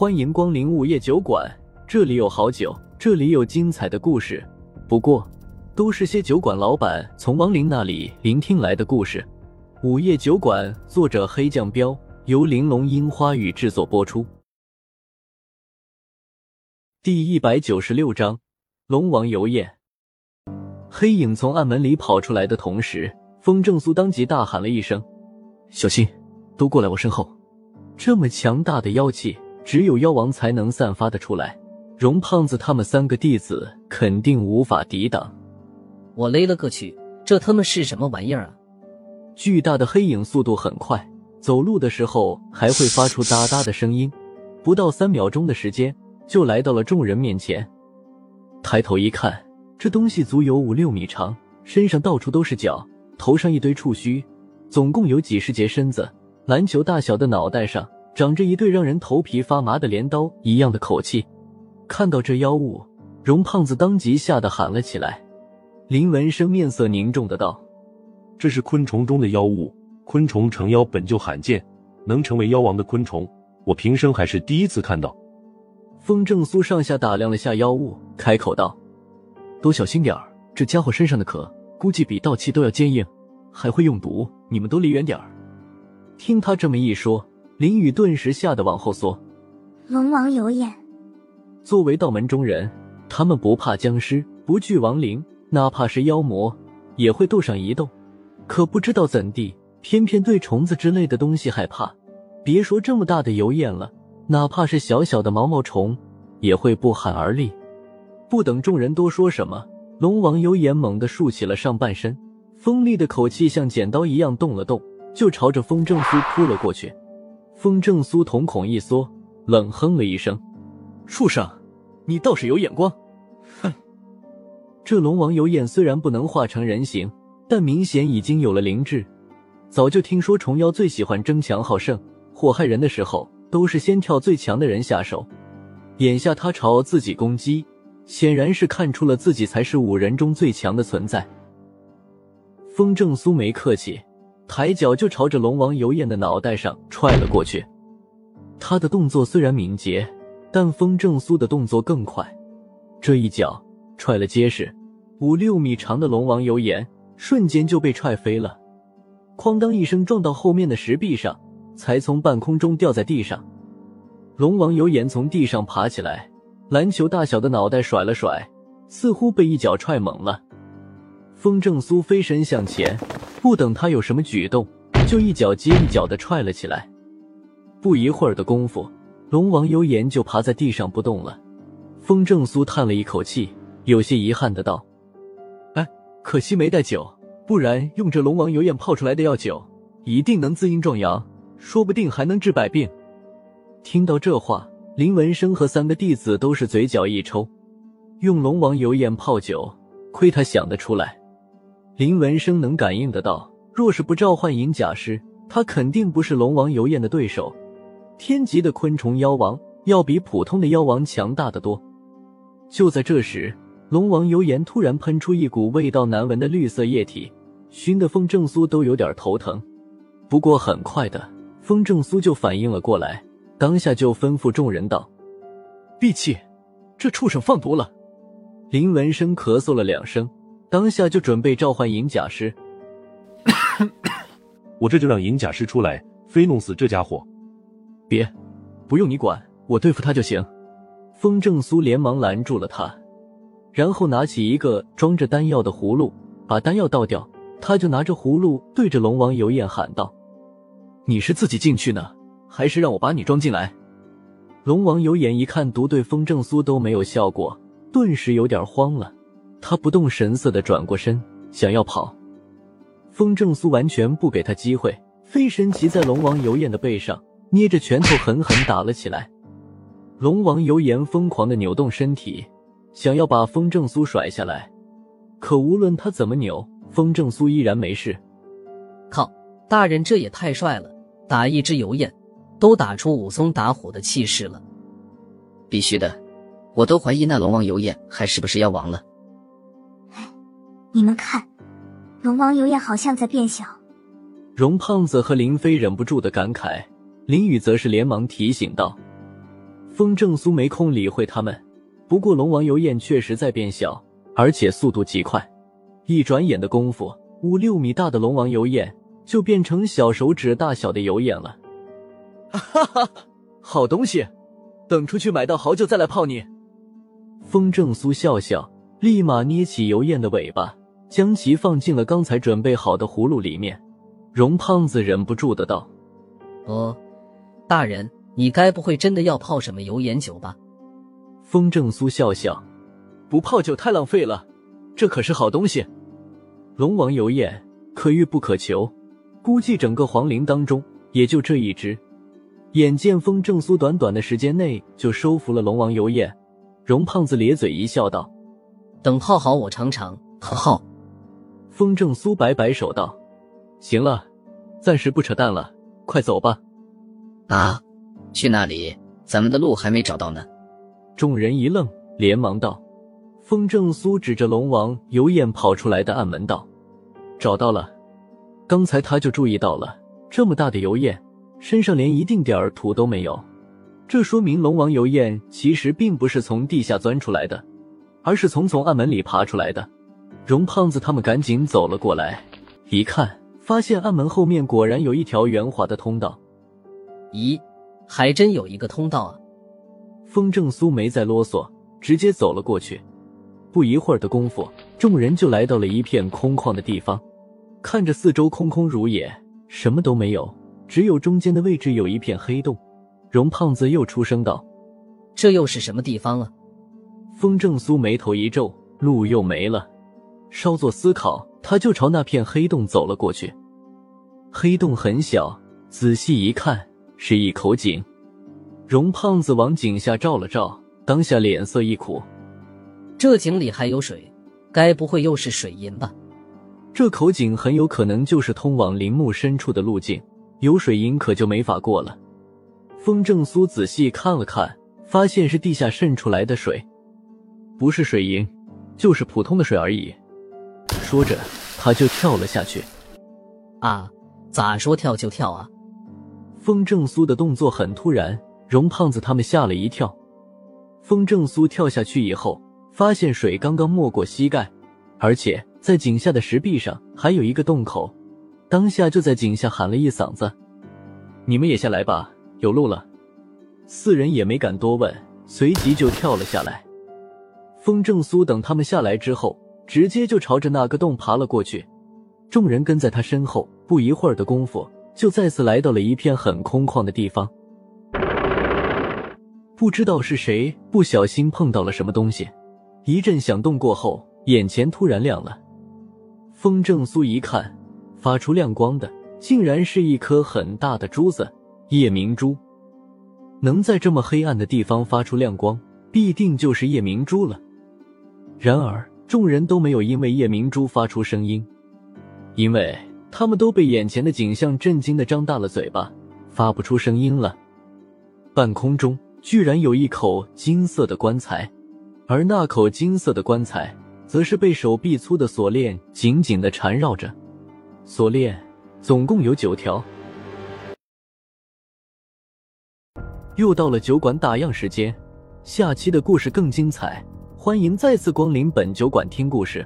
欢迎光临午夜酒馆，这里有好酒，这里有精彩的故事。不过，都是些酒馆老板从亡灵那里聆听来的故事。午夜酒馆，作者黑酱标，由玲珑樱花雨制作播出。第一百九十六章，龙王游宴。黑影从暗门里跑出来的同时，风正苏当即大喊了一声：“小心，都过来我身后！”这么强大的妖气，只有妖王才能散发的出来。荣胖子他们三个弟子肯定无法抵挡。我勒了个去，这他妈是什么玩意儿啊！巨大的黑影速度很快，走路的时候还会发出哒哒的声音，不到三秒钟的时间就来到了众人面前。抬头一看，这东西足有五六米长，身上到处都是脚，头上一堆触须，总共有几十节身子。篮球大小的脑袋上长着一对让人头皮发麻的镰刀一样的口气。看到这妖物，荣胖子当即吓得喊了起来。林文生面色凝重的道：“这是昆虫中的妖物，昆虫成妖本就罕见，能成为妖王的昆虫，我平生还是第一次看到。”风正苏上下打量了下妖物，开口道：“都小心点儿，这家伙身上的壳估计比道器都要坚硬，还会用毒，你们都离远点儿。”听他这么一说，林雨顿时吓得往后缩。龙王有眼。作为道门中人，他们不怕僵尸，不惧亡灵，哪怕是妖魔，也会斗上一斗。可不知道怎地，偏偏对虫子之类的东西害怕。别说这么大的油燕了，哪怕是小小的毛毛虫，也会不寒而栗。不等众人多说什么，龙王有眼猛地竖起了上半身，锋利的口气像剪刀一样动了动。就朝着风正夫扑了过去，风正苏瞳孔一缩，冷哼了一声：“畜生，你倒是有眼光！”哼，这龙王有眼虽然不能化成人形，但明显已经有了灵智。早就听说虫妖最喜欢争强好胜，祸害人的时候都是先跳最强的人下手。眼下他朝自己攻击，显然是看出了自己才是五人中最强的存在。风正苏没客气。抬脚就朝着龙王游燕的脑袋上踹了过去，他的动作虽然敏捷，但风正苏的动作更快。这一脚踹了结实，五六米长的龙王油岩瞬间就被踹飞了，哐当一声撞到后面的石壁上，才从半空中掉在地上。龙王油岩从地上爬起来，篮球大小的脑袋甩了甩，似乎被一脚踹懵了。风正苏飞身向前。不等他有什么举动，就一脚接一脚的踹了起来。不一会儿的功夫，龙王幽岩就趴在地上不动了。风正苏叹了一口气，有些遗憾的道：“哎，可惜没带酒，不然用这龙王油焰泡出来的药酒，一定能滋阴壮阳，说不定还能治百病。”听到这话，林文生和三个弟子都是嘴角一抽，用龙王油焰泡酒，亏他想得出来。林文生能感应得到，若是不召唤银甲师，他肯定不是龙王游燕的对手。天级的昆虫妖王要比普通的妖王强大的多。就在这时，龙王油岩突然喷出一股味道难闻的绿色液体，熏得风正苏都有点头疼。不过很快的，风正苏就反应了过来，当下就吩咐众人道：“闭气，这畜生放毒了。”林文生咳嗽了两声。当下就准备召唤银甲师，我这就让银甲师出来，非弄死这家伙。别，不用你管，我对付他就行。风正苏连忙拦住了他，然后拿起一个装着丹药的葫芦，把丹药倒掉。他就拿着葫芦对着龙王油焰喊道：“你是自己进去呢，还是让我把你装进来？”龙王有眼一看毒对风正苏都没有效果，顿时有点慌了。他不动神色的转过身，想要跑，风正苏完全不给他机会，飞身骑在龙王油焰的背上，捏着拳头狠狠打了起来。龙王油炎疯狂的扭动身体，想要把风正苏甩下来，可无论他怎么扭，风正苏依然没事。靠，大人这也太帅了，打一只油焰，都打出武松打虎的气势了。必须的，我都怀疑那龙王油焰还是不是妖王了。你们看，龙王油焰好像在变小。荣胖子和林飞忍不住的感慨，林雨则是连忙提醒道：“风正苏没空理会他们。不过龙王油焰确实在变小，而且速度极快，一转眼的功夫，五六米大的龙王油焰就变成小手指大小的油焰了。哈哈，好东西，等出去买到好酒再来泡你。风正苏笑笑，立马捏起油焰的尾巴，将其放进了刚才准备好的葫芦里面。荣胖子忍不住的道：“哦，大人，你该不会真的要泡什么油盐酒吧？”风正苏笑笑：“不泡酒太浪费了，这可是好东西。龙王油焰可遇不可求，估计整个皇陵当中也就这一只。”眼见风正苏短短的时间内就收服了龙王油焰，容胖子咧嘴一笑道：“等泡好我尝尝。”好。风正苏摆摆手道：“行了，暂时不扯淡了，快走吧。”啊，去那里？咱们的路还没找到呢。众人一愣，连忙道：“风正苏指着龙王油焰跑出来的暗门道：‘找到了。’刚才他就注意到了这么大的油燕。”身上连一丁点儿土都没有，这说明龙王油燕其实并不是从地下钻出来的，而是从从暗门里爬出来的。容胖子他们赶紧走了过来，一看，发现暗门后面果然有一条圆滑的通道。咦，还真有一个通道啊！风正苏没再啰嗦，直接走了过去。不一会儿的功夫，众人就来到了一片空旷的地方，看着四周空空如也，什么都没有。只有中间的位置有一片黑洞，荣胖子又出声道：“这又是什么地方啊？”风正苏眉头一皱，路又没了。稍作思考，他就朝那片黑洞走了过去。黑洞很小，仔细一看是一口井。荣胖子往井下照了照，当下脸色一苦：“这井里还有水，该不会又是水银吧？”这口井很有可能就是通往陵墓深处的路径。有水银可就没法过了。风正苏仔细看了看，发现是地下渗出来的水，不是水银，就是普通的水而已。说着，他就跳了下去。啊，咋说跳就跳啊？风正苏的动作很突然，容胖子他们吓了一跳。风正苏跳下去以后，发现水刚刚没过膝盖，而且在井下的石壁上还有一个洞口。当下就在井下喊了一嗓子：“你们也下来吧，有路了。”四人也没敢多问，随即就跳了下来。风正苏等他们下来之后，直接就朝着那个洞爬了过去。众人跟在他身后，不一会儿的功夫，就再次来到了一片很空旷的地方。不知道是谁不小心碰到了什么东西，一阵响动过后，眼前突然亮了。风正苏一看。发出亮光的，竟然是一颗很大的珠子——夜明珠。能在这么黑暗的地方发出亮光，必定就是夜明珠了。然而，众人都没有因为夜明珠发出声音，因为他们都被眼前的景象震惊的张大了嘴巴，发不出声音了。半空中居然有一口金色的棺材，而那口金色的棺材，则是被手臂粗的锁链紧紧的缠绕着。锁链总共有九条。又到了酒馆打烊时间，下期的故事更精彩，欢迎再次光临本酒馆听故事。